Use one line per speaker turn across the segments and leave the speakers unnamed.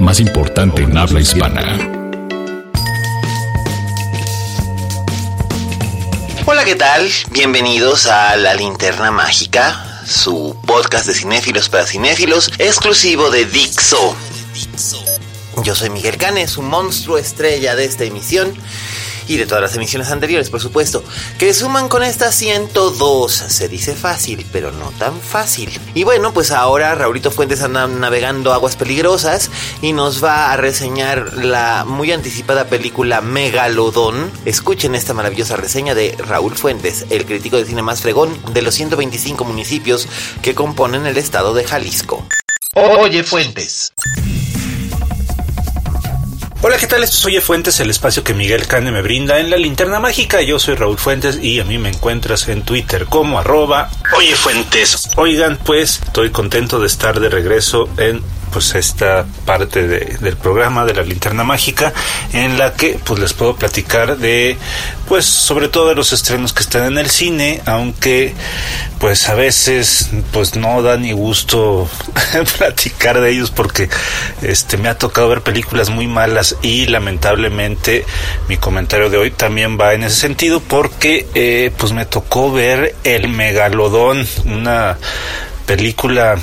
más importante en habla hispana.
Hola, ¿qué tal? Bienvenidos a La Linterna Mágica, su podcast de cinéfilos para cinéfilos, exclusivo de Dixo. Yo soy Miguel Canes, un monstruo estrella de esta emisión y de todas las emisiones anteriores, por supuesto, que suman con esta 102. Se dice fácil, pero no tan fácil. Y bueno, pues ahora Raulito Fuentes anda navegando aguas peligrosas y nos va a reseñar la muy anticipada película Megalodón. Escuchen esta maravillosa reseña de Raúl Fuentes, el crítico de cine más fregón de los 125 municipios que componen el estado de Jalisco. Oye Fuentes.
Hola, ¿qué tal? Esto es Oye Fuentes, el espacio que Miguel Cane me brinda en la linterna mágica. Yo soy Raúl Fuentes y a mí me encuentras en Twitter como arroba Oye Fuentes. Oigan, pues estoy contento de estar de regreso en pues esta parte de, del programa de la linterna mágica en la que pues les puedo platicar de pues sobre todo de los estrenos que están en el cine aunque pues a veces pues no da ni gusto platicar de ellos porque este me ha tocado ver películas muy malas y lamentablemente mi comentario de hoy también va en ese sentido porque eh, pues me tocó ver el megalodón una película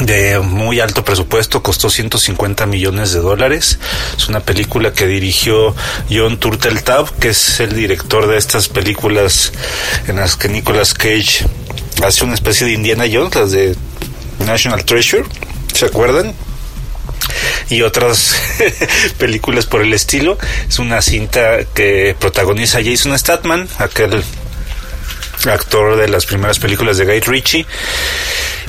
de muy alto presupuesto, costó 150 millones de dólares. Es una película que dirigió John Turteltaub, que es el director de estas películas en las que Nicolas Cage hace una especie de Indiana Jones, las de National Treasure, ¿se acuerdan? y otras películas por el estilo. Es una cinta que protagoniza Jason Statham, aquel actor de las primeras películas de Guy Ritchie.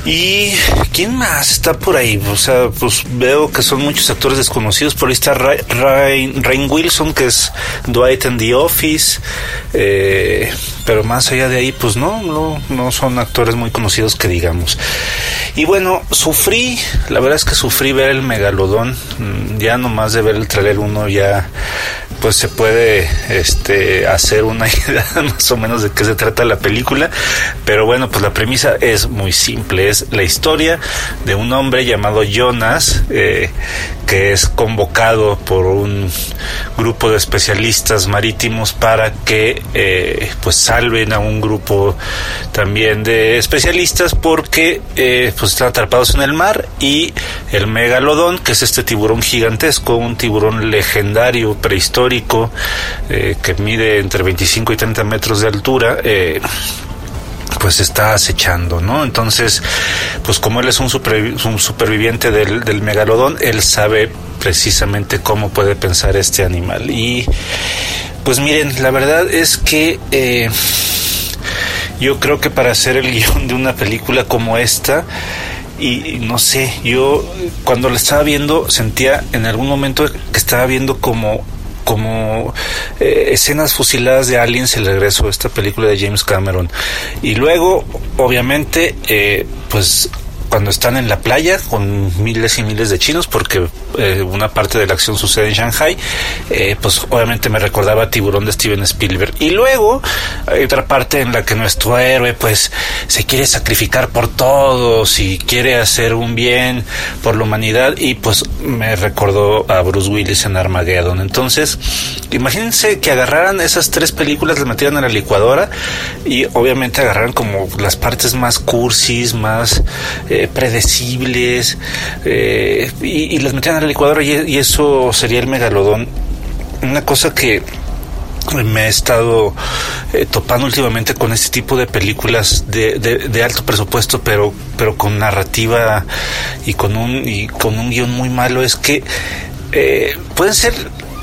¿Y quién más está por ahí? O sea, pues veo que son muchos actores desconocidos. Por ahí está Rain, Wilson, que es Dwight en The Office. Eh, pero más allá de ahí, pues no, no, no son actores muy conocidos que digamos. Y bueno, sufrí, la verdad es que sufrí ver el megalodón. Mm, ya nomás de ver el trailer uno ya pues se puede este hacer una idea más o menos de qué se trata la película. Pero bueno pues la premisa es muy simple. Es la historia de un hombre llamado Jonas eh, que es convocado por un grupo de especialistas marítimos para que eh, pues salven a un grupo también de especialistas porque eh, pues están atrapados en el mar y el megalodón que es este tiburón gigantesco un tiburón legendario prehistórico eh, que mide entre 25 y 30 metros de altura pues está acechando, ¿no? Entonces, pues como él es un, un superviviente del, megalodón, él sabe precisamente cómo puede pensar este animal. Y pues miren, la verdad es que eh, yo creo que para hacer el guion de una película como esta, y no sé, yo cuando la estaba viendo sentía en algún momento que estaba viendo como como eh, escenas fusiladas de Aliens, el regreso de esta película de James Cameron. Y luego, obviamente, eh, pues cuando están en la playa con miles y miles de chinos, porque eh, una parte de la acción sucede en Shanghai, eh, pues obviamente me recordaba a Tiburón de Steven Spielberg. Y luego hay otra parte en la que nuestro héroe pues se quiere sacrificar por todos y quiere hacer un bien por la humanidad y pues me recordó a Bruce Willis en Armageddon. Entonces, imagínense que agarraran esas tres películas, las metieran a la licuadora y obviamente agarraran como las partes más cursis, más... predecibles eh, y, las metían a la licuadora y, y, eso sería el megalodón. Una cosa que me he estado eh, topando últimamente con este tipo de películas de, de, alto presupuesto pero pero con narrativa y con un y con un guion muy malo es que eh, pueden ser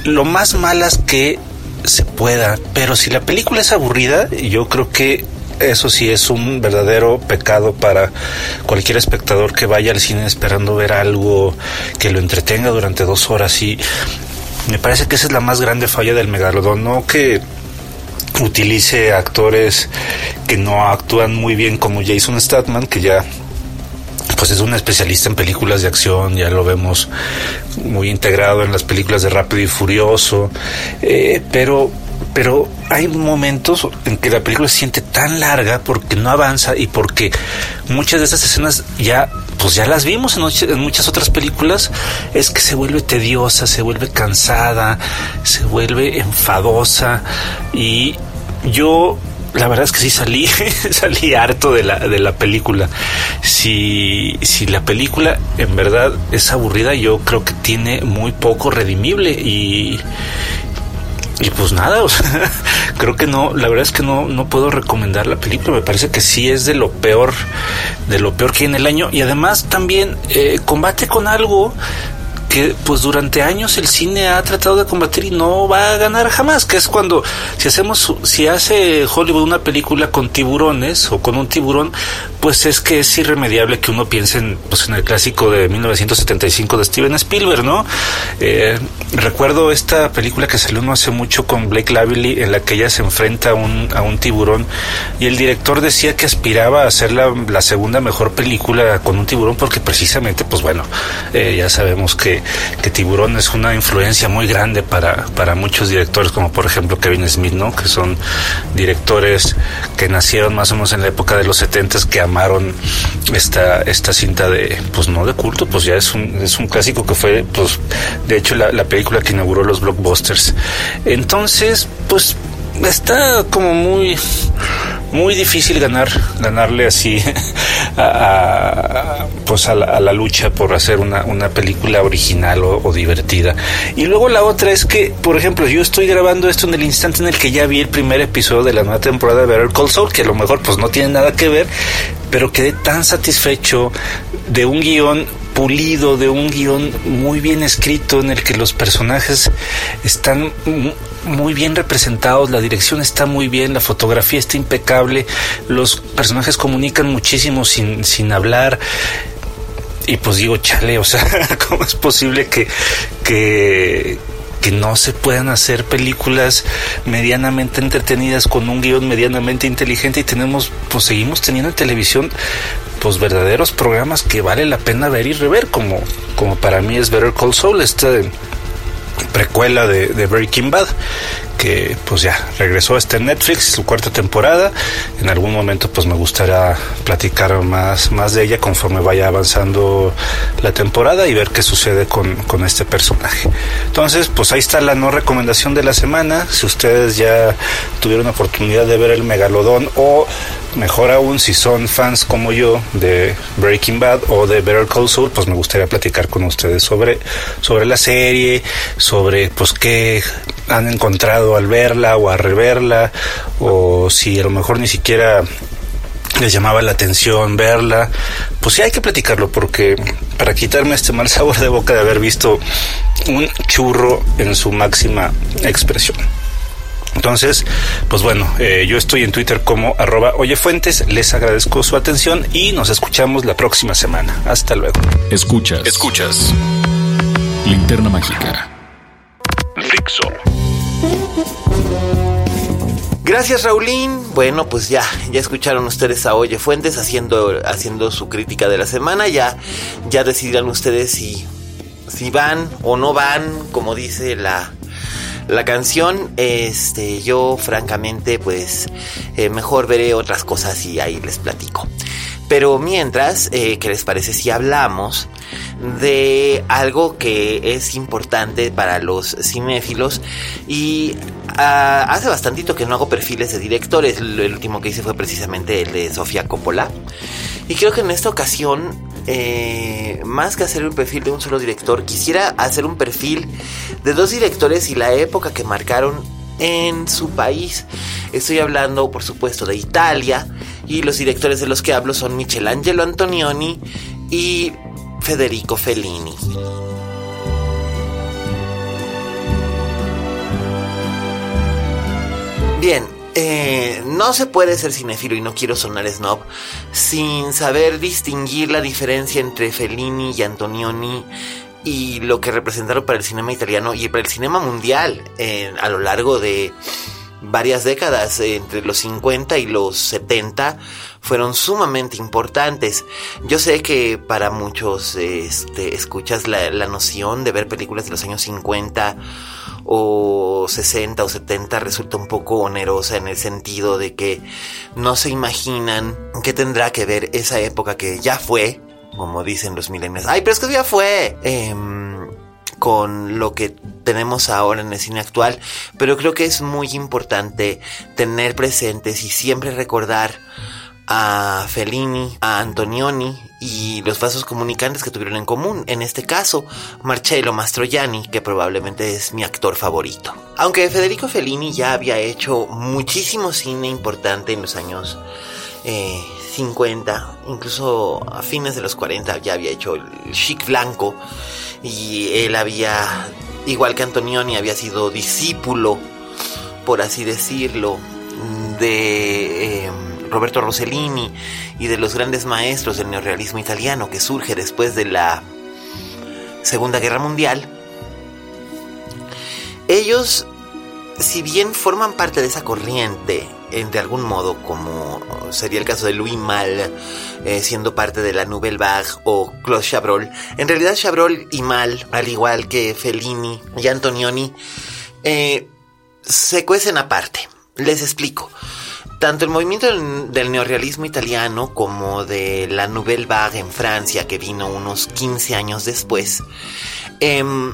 lo más malas que se pueda pero si la película es aburrida yo creo que eso sí es un verdadero pecado para cualquier espectador que vaya al cine esperando ver algo que lo entretenga durante dos horas. Y me parece que esa es la más grande falla del megalodón, no que utilice actores que no actúan muy bien como Jason Statham, que ya pues es un especialista en películas de acción, ya lo vemos muy integrado en las películas de Rápido y Furioso, eh, pero pero hay momentos en que la película se siente tan larga porque no avanza y porque muchas de estas escenas ya pues ya las vimos en, muchas otras películas es que se vuelve tediosa se vuelve cansada se vuelve enfadosa y yo la verdad es que sí salí, salí harto de la, de la película. Si, si la película en verdad es aburrida, yo creo que tiene muy poco redimible y, y pues nada, o sea, creo que no, la verdad es que no, no puedo recomendar la película, me parece que sí es de lo peor, de lo peor que hay en el año. Y además también eh, combate con algo que pues durante años el cine ha tratado de combatir y no va a ganar jamás, que es cuando si hacemos si hace Hollywood una película con tiburones o con un tiburón, pues es que es irremediable que uno piense en, pues, en el clásico de 1975 de Steven Spielberg, ¿no? Eh, recuerdo esta película que salió no hace mucho con Blake Lively en la que ella se enfrenta a un, a un tiburón y el director decía que aspiraba a hacer la, la segunda mejor película con un tiburón porque precisamente, pues bueno, eh, ya sabemos que que, Tiburón es una influencia muy grande para, para muchos directores, como por ejemplo Kevin Smith, ¿no? Que son directores que nacieron más o menos en la época de los 70 que amaron esta, esta cinta de, pues no de culto, pues ya es un, es un clásico que fue, pues, de hecho la, la película que inauguró los blockbusters. Entonces, pues está como muy muy difícil ganar ganarle así a, pues a la, lucha por hacer una, una película original o, divertida. Y luego la otra es que por ejemplo yo estoy grabando esto en el instante en el que ya vi el primer episodio de la nueva temporada de Better Call Saul que a lo mejor pues no tiene nada que ver pero quedé tan satisfecho de un guion pulido, de un guion muy bien escrito en el que los personajes están muy bien representados, la dirección está muy bien, la fotografía está impecable, los personajes comunican muchísimo sin, sin hablar. Y pues digo, chale, o sea, ¿cómo es posible que, que, que no se puedan hacer películas medianamente entretenidas con un guion medianamente inteligente y tenemos, pues seguimos teniendo en televisión pues verdaderos programas que vale la pena ver y rever, como, como para mí es Better Call Saul, esta precuela de, de Breaking Bad, pues ya regresó este Netflix, su cuarta temporada. En algún momento pues me gustaría platicar más, más de ella conforme vaya avanzando la temporada y ver qué sucede con, con este personaje. Entonces pues ahí está la no recomendación de la semana. Si ustedes ya tuvieron oportunidad de ver el Megalodón o mejor aún si son fans como yo de Breaking Bad o de Better Call Saul, pues me gustaría platicar con ustedes sobre, sobre la serie, sobre pues qué han encontrado al verla o a reverla, o si a lo mejor ni siquiera les llamaba la atención verla, pues sí hay que platicarlo porque para quitarme este mal sabor de boca de haber visto un churro en su máxima expresión. Entonces, pues bueno, eh, yo estoy en Twitter como arroba oyefuentes, les agradezco su atención y nos escuchamos la próxima semana. Hasta luego.
Escuchas. Escuchas. Linterna Mágica. Fixo.
Gracias Raulín. Bueno, pues ya, ya escucharon ustedes a Oye Fuentes haciendo, haciendo su crítica de la semana. Ya, ya decidirán ustedes si, si van o no van, como dice la, la canción. Este, yo francamente, pues, eh, mejor veré otras cosas y ahí les platico. Pero mientras, eh, ¿qué les parece si hablamos de algo que es importante para los cinéfilos? Y ah, hace bastantito que no hago perfiles de directores. El, último que hice fue precisamente el de Sofía Coppola. Y creo que en esta ocasión, eh, más que hacer un perfil de un solo director, quisiera hacer un perfil de dos directores y la época que marcaron en su país. Estoy hablando, por supuesto, de Italia y los directores de los que hablo son Michelangelo Antonioni y Federico Fellini. Bien, eh, no se puede ser cinéfilo y no quiero sonar snob sin saber distinguir la diferencia entre Fellini y Antonioni y lo que representaron para el cinema italiano y para el cinema mundial eh, a lo largo de varias décadas, entre los 50 y los 70, fueron sumamente importantes. Yo sé que para muchos este, escuchas la, la noción de ver películas de los años 50 o 60 o 70 resulta un poco onerosa en el sentido de que no se imaginan qué tendrá que ver esa época que ya fue, como dicen los milenios. Ay, pero es que ya fue. Em, con lo que tenemos ahora en el cine actual, pero creo que es muy importante tener presentes y siempre recordar a Fellini, a Antonioni y los vasos comunicantes que tuvieron en común, en este caso Marcello Mastroianni, que probablemente es mi actor favorito. Aunque Federico Fellini ya había hecho muchísimo cine importante en los años eh, 50, incluso a fines de los 40 ya había hecho el chic blanco y él había, igual que Antonioni, había sido discípulo, por así decirlo, de eh, Roberto Rossellini y de los grandes maestros del neorrealismo italiano que surge después de la Segunda Guerra Mundial. Ellos, si bien forman parte de esa corriente de algún modo, como sería el caso de Louis Mal, eh, siendo parte de la Nouvelle Vague o Claude Chabrol. En realidad Chabrol y Mal, al igual que Fellini y Antonioni, eh, se cuecen aparte. Les explico. Tanto el movimiento del, neorrealismo italiano como de la Nouvelle Vague en Francia, que vino unos 15 años después, em,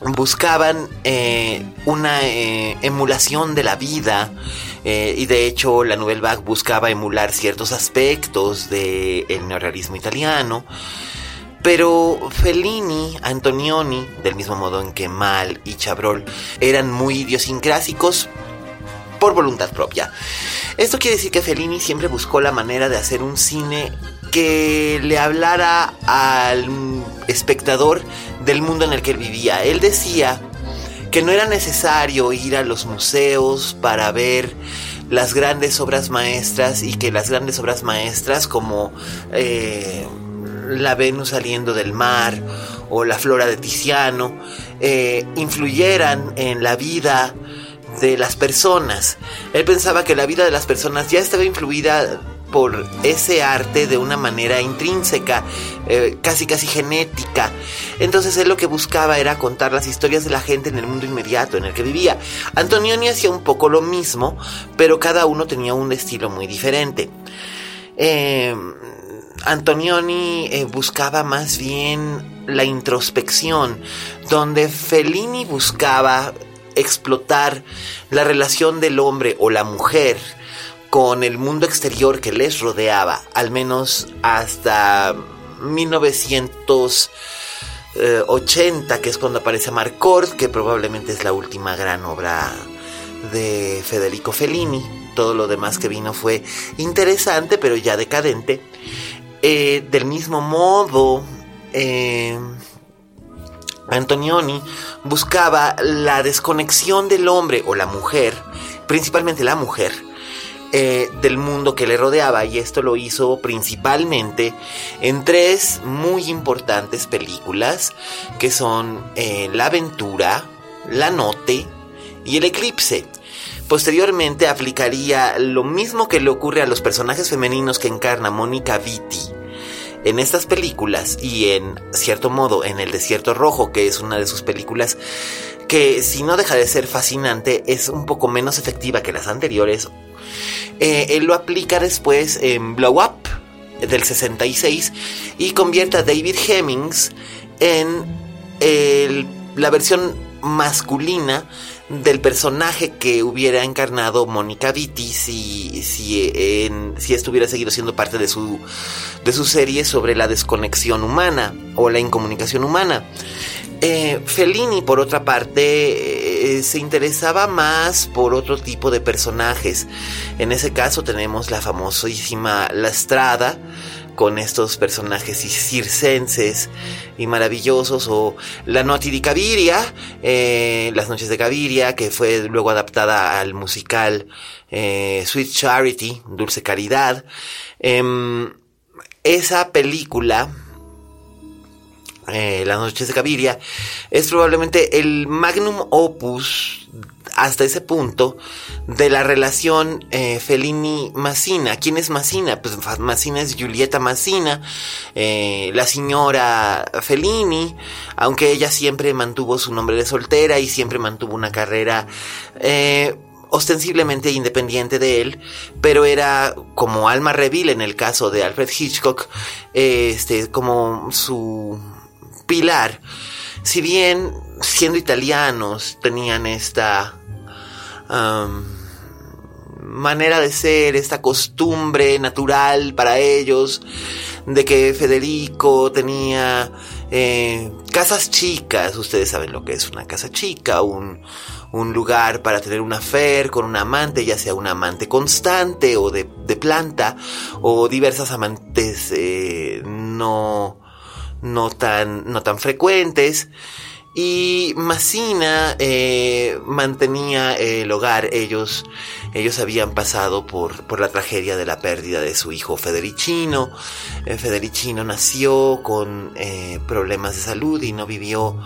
buscaban eh, una eh, emulación de la vida eh, y de hecho la Nouvelle Vague buscaba emular ciertos aspectos del neorrealismo italiano. Pero Fellini, Antonioni, del mismo modo en que Mal y Chabrol eran muy idiosincrásicos por voluntad propia. Esto quiere decir que Fellini siempre buscó la manera de hacer un cine que le hablara al espectador del mundo en el que él vivía. Él decía que no era necesario ir a los museos para ver las grandes obras maestras y que las grandes obras maestras como eh, la Venus saliendo del mar o la flora de Tiziano eh, influyeran en la vida de las personas. Él pensaba que la vida de las personas ya estaba influida por ese arte de una manera intrínseca, eh, casi casi genética. Entonces él lo que buscaba era contar las historias de la gente en el mundo inmediato en el que vivía. Antonioni hacía un poco lo mismo, pero cada uno tenía un estilo muy diferente. Eh, Antonioni eh, buscaba más bien la introspección, donde Fellini buscaba explotar la relación del hombre o la mujer con el mundo exterior que les rodeaba, al menos hasta 1980, que es cuando aparece Marcord, que probablemente es la última gran obra de Federico Fellini. Todo lo demás que vino fue interesante, pero ya decadente. Eh, del mismo modo, eh, Antonioni buscaba la desconexión del hombre o la mujer, principalmente la mujer, eh, del mundo que le rodeaba y esto lo hizo principalmente en tres muy importantes películas que son eh, La aventura, La note y El eclipse. Posteriormente aplicaría lo mismo que le ocurre a los personajes femeninos que encarna Mónica Vitti en estas películas y en cierto modo en El Desierto Rojo, que es una de sus películas que si no deja de ser fascinante, es un poco menos efectiva que las anteriores. Eh, él lo aplica después en Blow Up del 66 y convierte a David Hemmings en la versión masculina del personaje que hubiera encarnado Mónica Vitti si, si, esto hubiera seguido siendo parte de su, de su serie sobre la desconexión humana o la incomunicación humana. Eh, Fellini, por otra parte, eh, se interesaba más por otro tipo de personajes. En ese caso tenemos la famosísima La Estrada, con estos personajes circenses y maravillosos, o La Noche de Caviria, eh, Las Noches de Caviria, que fue luego adaptada al musical eh, Sweet Charity, Dulce Caridad. Em, esa película, eh, Las Noches de Caviria, es probablemente el magnum opus hasta ese punto de la relación eh, Fellini-Massina. ¿Quién es Massina? Pues Massina es Giulietta Massina, eh, la señora Fellini, aunque ella siempre mantuvo su nombre de soltera y siempre mantuvo una carrera eh, ostensiblemente independiente de él, pero era como Alma Reville en el caso de Alfred Hitchcock, este, como su pilar. Si bien siendo italianos tenían esta manera de ser, esta costumbre natural para ellos, de que Federico tenía eh, casas chicas, ustedes saben lo que es una casa chica, un, un lugar para tener una fer con un amante, ya sea un amante constante o de, de planta, o diversas amantes eh, no, no, tan, no tan frecuentes. Y Massina eh, mantenía el hogar. Ellos, ellos habían pasado por, por, la tragedia de la pérdida de su hijo Federicino. Eh, Federicino nació con eh, problemas de salud y no vivió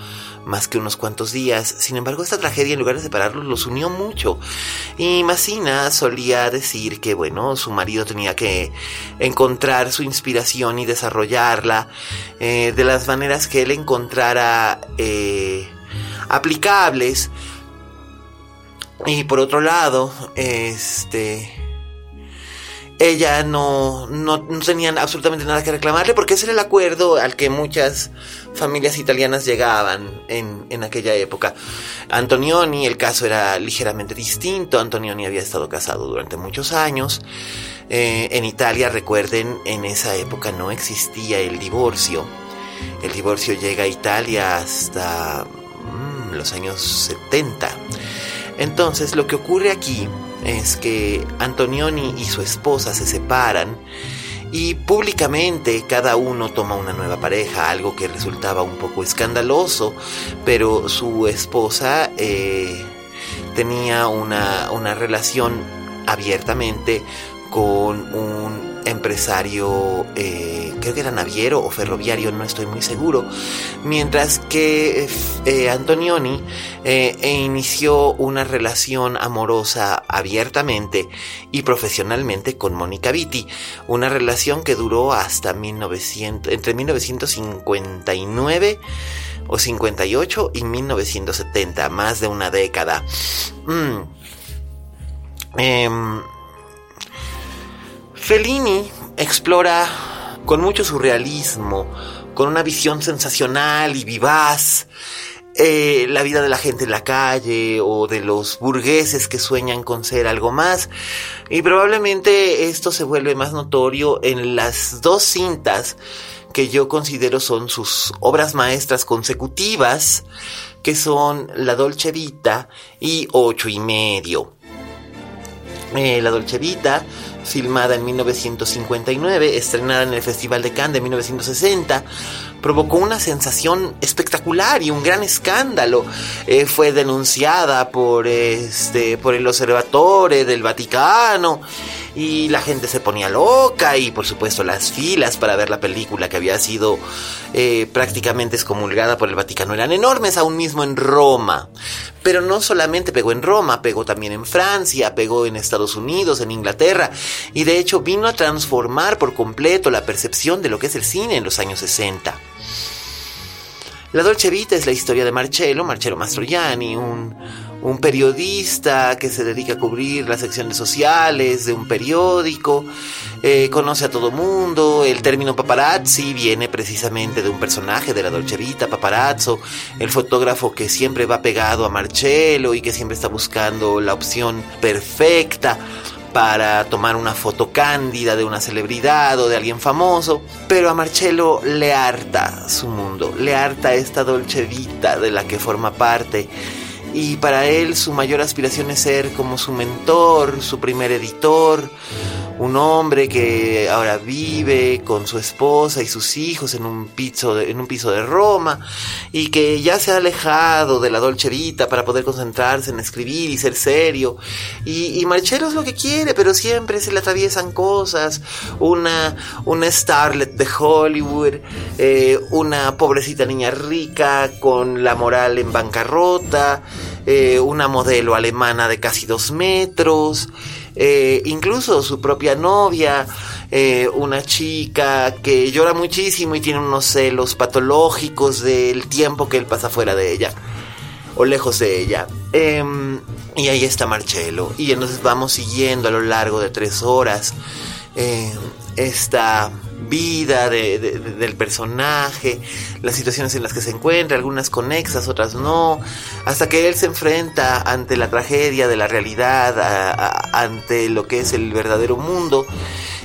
más que unos cuantos días. Sin embargo, esta tragedia, en lugar de separarlos, los unió mucho. Y Massina solía decir que, bueno, su marido tenía que encontrar su inspiración y desarrollarla eh, de las maneras que él encontrara eh, aplicables. Y por otro lado, este ella no, no, no, tenían absolutamente nada que reclamarle porque ese era el acuerdo al que muchas familias italianas llegaban en, en aquella época. Antonioni, el caso era ligeramente distinto. Antonioni había estado casado durante muchos años. Eh, en Italia, recuerden, en esa época no existía el divorcio. El divorcio llega a Italia hasta mm, los años 70. Entonces, lo que ocurre aquí es que Antonioni y su esposa se separan y públicamente cada uno toma una nueva pareja, algo que resultaba un poco escandaloso, pero su esposa eh, tenía una, una relación abiertamente con un empresario, eh, creo que era naviero o ferroviario, no estoy muy seguro, mientras que eh, Antonioni eh, e inició una relación amorosa abiertamente y profesionalmente con Mónica Vitti, una relación que duró hasta 1900, entre 1959 o 58 y 1970, más de una década. Mm. Fellini explora con mucho surrealismo, con una visión sensacional y vivaz, eh, la vida de la gente en la calle o de los burgueses que sueñan con ser algo más. Y probablemente esto se vuelve más notorio en las dos cintas que yo considero son sus obras maestras consecutivas, que son La Dolce Vita y Ocho y Medio. Eh, la Dolce Vita filmada en 1959, estrenada en el Festival de Cannes de 1960, provocó una sensación espectacular y un gran escándalo. Eh, fue denunciada por, este, por el Observatorio del Vaticano y la gente se ponía loca y por supuesto las filas para ver la película que había sido eh, prácticamente excomulgada por el Vaticano eran enormes, aún mismo en Roma. Pero no solamente pegó en Roma, pegó también en Francia, pegó en Estados Unidos, en Inglaterra y de hecho vino a transformar por completo la percepción de lo que es el cine en los años 60. La Dolce Vita es la historia de Marcello, Marcello Mastroianni, un, un periodista que se dedica a cubrir las secciones sociales de un periódico, eh, conoce a todo mundo, el término paparazzi viene precisamente de un personaje de la Dolce Vita, paparazzo, el fotógrafo que siempre va pegado a Marcello y que siempre está buscando la opción perfecta para tomar una foto cándida de una celebridad o de alguien famoso, pero a Marcello le harta su mundo, le harta esta dolce vita de la que forma parte. Y para él su mayor aspiración es ser como su mentor, su primer editor, un hombre que ahora vive con su esposa y sus hijos en un piso de, en un piso de Roma y que ya se ha alejado de la dolce vita para poder concentrarse en escribir y ser serio. Y, y Marcello es lo que quiere pero siempre se le atraviesan cosas. Una una starlet de Hollywood eh, una pobrecita niña rica con la moral en bancarrota eh, una modelo alemana de casi dos metros eh, incluso su propia novia, eh, una chica que llora muchísimo y tiene unos celos patológicos del tiempo que él pasa fuera de ella o lejos de ella. Em, y ahí está Marcello. Y entonces vamos siguiendo a lo largo de tres horas eh, esta vida del personaje, las situaciones en las que se encuentra, algunas conexas, otras no, hasta que él se enfrenta ante la tragedia de la realidad, ante lo que es el verdadero mundo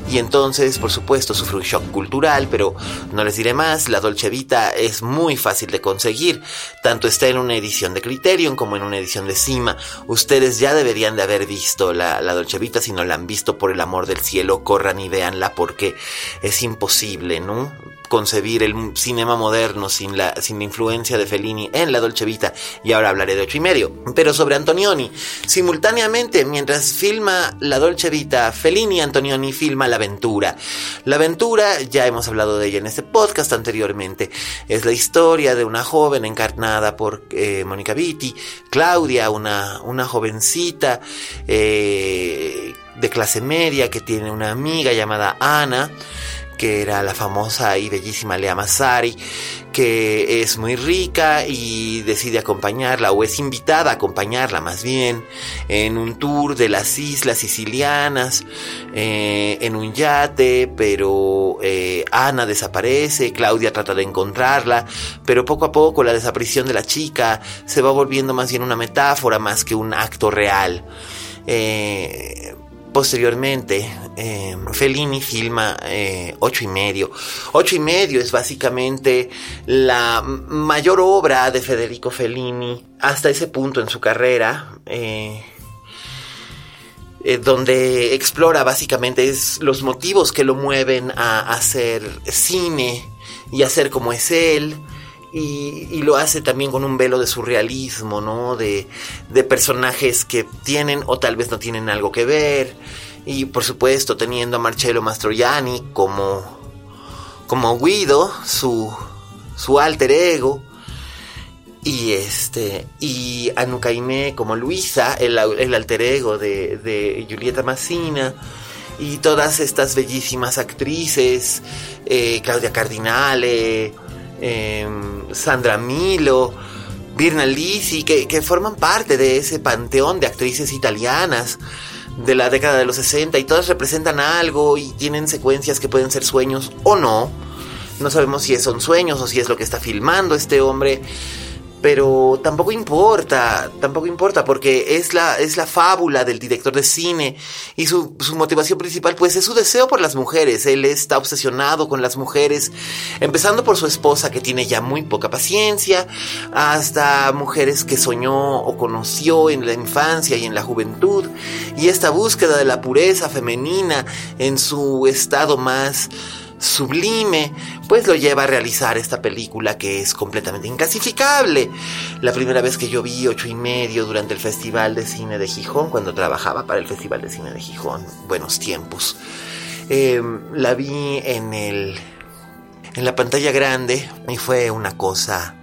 y entonces, por supuesto, sufre un shock cultural, pero no les diré más, la Dolce Vita es muy fácil de conseguir, tanto está en una edición de Criterion como en una edición de Cima. Ustedes ya deberían de haber visto la, la Dolce Vita, si no la han visto, por el amor del cielo, corran y véanla porque es imposible, ¿no? Concebir el cinema moderno sin la, sin la influencia de Fellini en la Dolce Vita, y ahora hablaré de ocho y medio. Pero sobre Antonioni, simultáneamente, mientras filma la Dolce Vita, Fellini Antonioni filma La Aventura. La Aventura, ya hemos hablado de ella en este podcast anteriormente, es la historia de una joven encarnada por eh, Mónica Vitti, Claudia, una, una jovencita eh, de clase media que tiene una amiga llamada Ana, que era la famosa y bellísima Lea Massari, que es muy rica y decide acompañarla, o es invitada a acompañarla más bien, en un tour de las islas sicilianas, eh, en un yate, pero eh, Ana desaparece, Claudia trata de encontrarla, pero poco a poco la desaparición de la chica se va volviendo más bien una metáfora más que un acto real. Eh, Posteriormente, eh, Fellini filma eh, Ocho y medio. Ocho y medio es básicamente la mayor obra de Federico Fellini hasta ese punto en su carrera. Eh, donde explora básicamente los motivos que lo mueven a hacer cine y hacer como es él, y, lo hace también con un velo de surrealismo, ¿no? De, de, personajes que tienen o tal vez no tienen algo que ver. Y por supuesto teniendo a Marcello Mastroianni como, como Guido, su, su alter ego. Y este. Y a como Luisa, el, el alter ego de, de Julieta Massina y todas estas bellísimas actrices, eh, Claudia Cardinale, Em, Sandra Milo, Virna Lisi, que, que forman parte de ese panteón de actrices italianas de la década de los 60 y todas representan algo y tienen secuencias que pueden ser sueños o no. No sabemos si son sueños o si es lo que está filmando este hombre pero tampoco importa, tampoco importa porque es la, es la fábula del director de cine y su, su, motivación principal pues es su deseo por las mujeres, él está obsesionado con las mujeres, empezando por su esposa que tiene ya muy poca paciencia, hasta mujeres que soñó o conoció en la infancia y en la juventud y esta búsqueda de la pureza femenina en su estado más sublime, pues lo lleva a realizar esta película que es completamente inclasificable. La primera vez que yo vi ocho y medio durante el Festival de Cine de Gijón, cuando trabajaba para el Festival de Cine de Gijón, buenos tiempos, em, la vi en el en la pantalla grande y fue una cosa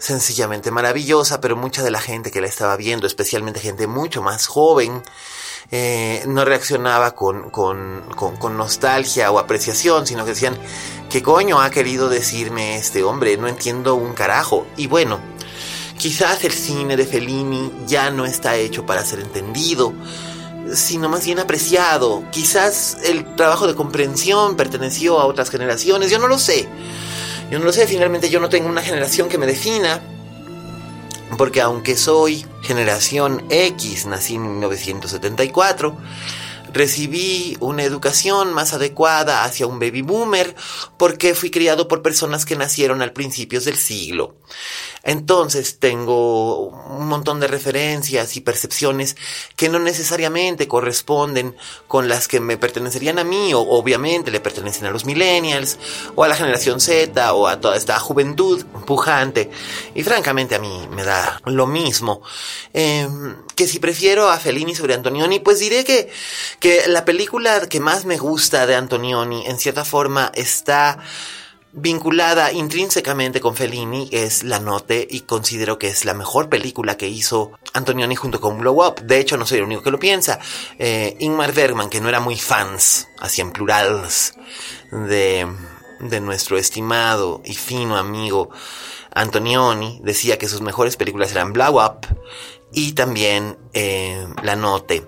sencillamente maravillosa, pero mucha de la gente que la estaba viendo, especialmente gente mucho más joven, eh, no reaccionaba con, con, con, nostalgia o apreciación, sino que decían, ¿qué coño ha querido decirme este hombre? No entiendo un carajo. Y bueno, quizás el cine de Fellini ya no está hecho para ser entendido, sino más bien apreciado. Quizás el trabajo de comprensión perteneció a otras generaciones, yo no lo sé. Yo no lo sé, finalmente yo no tengo una generación que me defina porque aunque soy generación X, nací en 1974, recibí una educación más adecuada hacia un baby boomer porque fui criado por personas que nacieron al principios del siglo. Entonces tengo un montón de referencias y percepciones que no necesariamente corresponden con las que me pertenecerían a mí, o obviamente le pertenecen a los millennials, o a la generación Z, o a toda esta juventud pujante. Y francamente a mí me da lo mismo. Em, que si prefiero a Fellini sobre Antonioni, pues diré que, que la película que más me gusta de Antonioni, en cierta forma, está vinculada intrínsecamente con Fellini es La Note y considero que es la mejor película que hizo Antonioni junto con Blow Up. De hecho, no soy el único que lo piensa. Eh, Ingmar Bergman, que no era muy fans, así en plurals, de, de nuestro estimado y fino amigo Antonioni, decía que sus mejores películas eran Blow Up y también eh, La Note.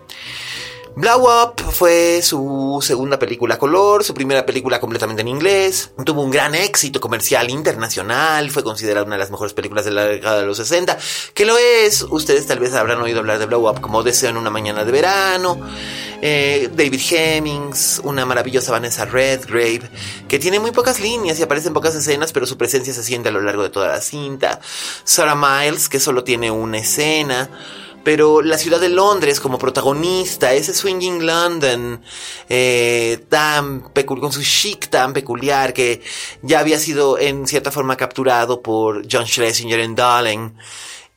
Blow Up fue su segunda película color, su primera película completamente en inglés. Tuvo un gran éxito comercial internacional, fue considerada una de las mejores películas de la década de los 60, que lo es. Ustedes tal vez habrán oído hablar de Blow Up como Deseo en una mañana de verano. Eh, David Hemmings, una maravillosa Vanessa Redgrave, que tiene muy pocas líneas y aparece en pocas escenas, pero su presencia se siente a lo largo de toda la cinta. Sarah Miles, que solo tiene una escena pero la ciudad de Londres como protagonista, ese swinging London eh, tan con su chic tan peculiar que ya había sido en cierta forma capturado por John Schlesinger en Darling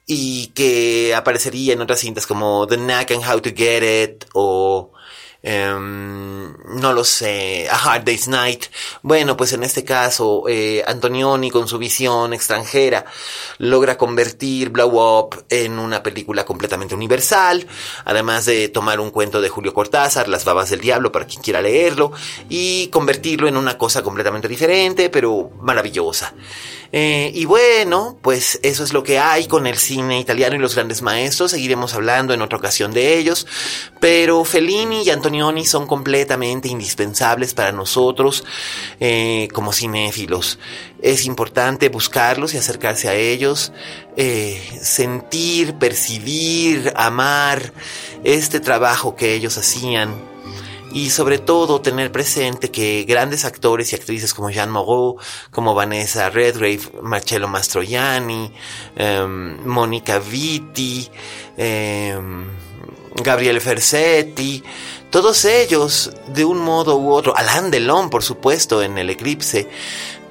y que aparecería en otras cintas como The Knack and How to Get It o Em, no lo sé, A Hard Day's Night. Bueno, pues en este caso, eh, Antonioni con su visión extranjera logra convertir Blow Up en una película completamente universal, además de tomar un cuento de Julio Cortázar, Las babas del diablo, para quien quiera leerlo, y convertirlo en una cosa completamente diferente, pero maravillosa. Eh, y bueno, pues eso es lo que hay con el cine italiano y los grandes maestros. Seguiremos hablando en otra ocasión de ellos. Pero Fellini y Antonioni son completamente indispensables para nosotros eh, como cinéfilos. Es importante buscarlos y acercarse a ellos, eh, sentir, percibir, amar este trabajo que ellos hacían y sobre todo tener presente que grandes actores y actrices como Jean Moreau, como Vanessa Redgrave, Marcello Mastroianni, um, Mónica Vitti, um, Gabriele Fersetti, todos ellos de un modo u otro, Alain Delon por supuesto en El Eclipse,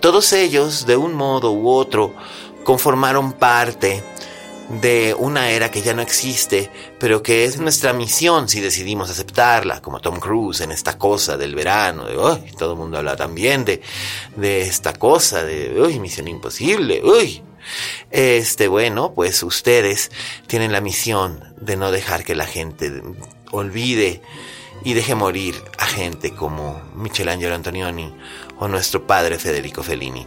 todos ellos de un modo u otro conformaron parte de una era que ya no existe, pero que es nuestra misión si decidimos aceptarla, como Tom Cruise en esta cosa del verano, de uy, todo el mundo habla también de, de esta cosa de uy, misión imposible, uy. Este, bueno, pues ustedes tienen la misión de no dejar que la gente olvide y deje morir a gente como Michelangelo Antonioni o nuestro padre Federico Fellini.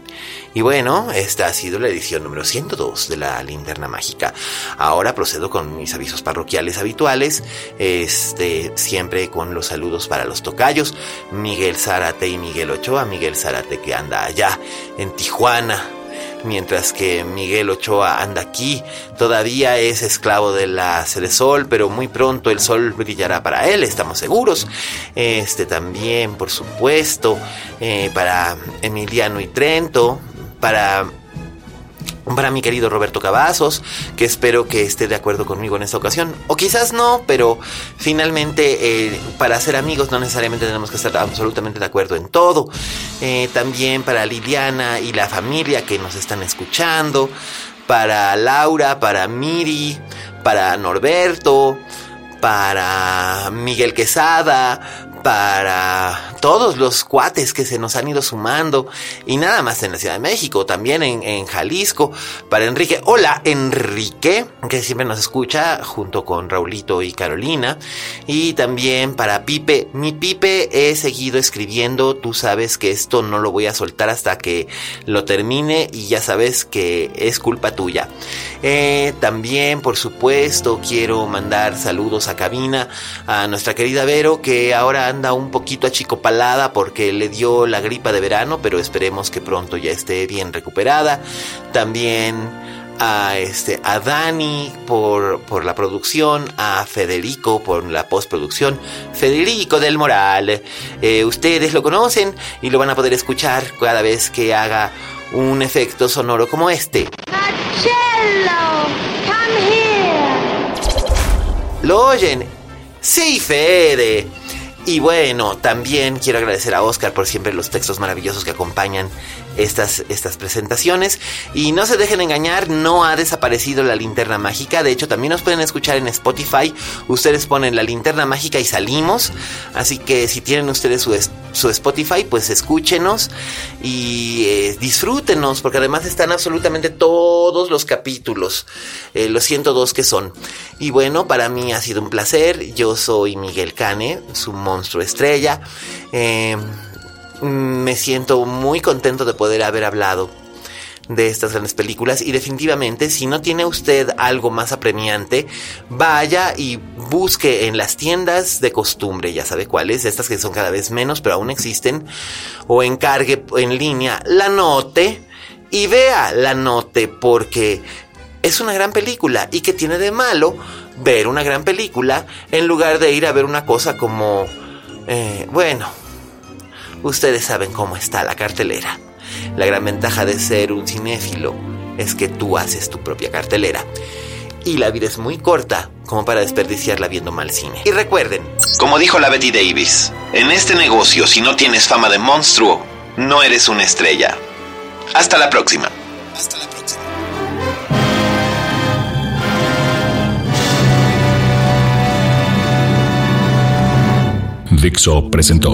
Y bueno, esta ha sido la edición número 102 de la Linterna Mágica. Ahora procedo con mis avisos parroquiales habituales, este, siempre con los saludos para los tocayos, Miguel Zárate y Miguel Ochoa, Miguel Zárate que anda allá en Tijuana, mientras que Miguel Ochoa anda aquí, todavía es esclavo de la Sol, pero muy pronto el sol brillará para él, estamos seguros. Este también, por supuesto, eh, para Emiliano y Trento, para para mi querido Roberto Cavazos, que espero que esté de acuerdo conmigo en esta ocasión, o quizás no, pero finalmente eh, para ser amigos no necesariamente tenemos que estar absolutamente de acuerdo en todo. Eh, también para Liliana y la familia que nos están escuchando, para Laura, para Miri, para Norberto, para Miguel Quesada, para todos los cuates que se nos han ido sumando y nada más en la Ciudad de México, también en, Jalisco, para Enrique. Hola Enrique, que siempre nos escucha junto con Raulito y Carolina, y también para Pipe. Mi Pipe he seguido escribiendo, tú sabes que esto no lo voy a soltar hasta que lo termine y ya sabes que es culpa tuya. Eh, también, por supuesto, quiero mandar saludos a cabina a nuestra querida Vero, que ahora anda un poquito achicopalada porque le dio la gripa de verano, pero esperemos que pronto ya esté bien recuperada. También a este a Dani por, por la producción, a Federico por la postproducción, Federico del Moral. Eh, ustedes lo conocen y lo van a poder escuchar cada vez que haga un efecto sonoro como este.
Marcello, come here.
¿Lo oyen? Sí, Fede. Y bueno, también quiero agradecer a Oscar por siempre los textos maravillosos que acompañan estas, estas presentaciones. Y no se dejen engañar, no ha desaparecido la linterna mágica. De hecho, también nos pueden escuchar en Spotify. Ustedes ponen la linterna mágica y salimos. Así que si tienen ustedes su, su Spotify, pues escúchenos y eh, disfrútenos, porque además están absolutamente todos los capítulos, eh, los 102 que son. Y bueno, para mí ha sido un placer. Yo soy Miguel Cane, su monstruo estrella. Eh, me siento muy contento de poder haber hablado de estas grandes películas y definitivamente si no tiene usted algo más apremiante vaya y busque en las tiendas de costumbre ya sabe cuáles estas que son cada vez menos pero aún existen o encargue en línea la note y vea la note porque es una gran película. Y que tiene de malo ver una gran película en lugar de ir a ver una cosa como eh, bueno Ustedes saben cómo está la cartelera. La gran ventaja de ser un cinéfilo es que tú haces tu propia cartelera. Y la vida es muy corta como para desperdiciarla viendo mal cine. Y recuerden,
Como dijo la Betty Davis, en este negocio si no tienes fama de monstruo, no eres una estrella. Hasta la próxima.
Dixo presentó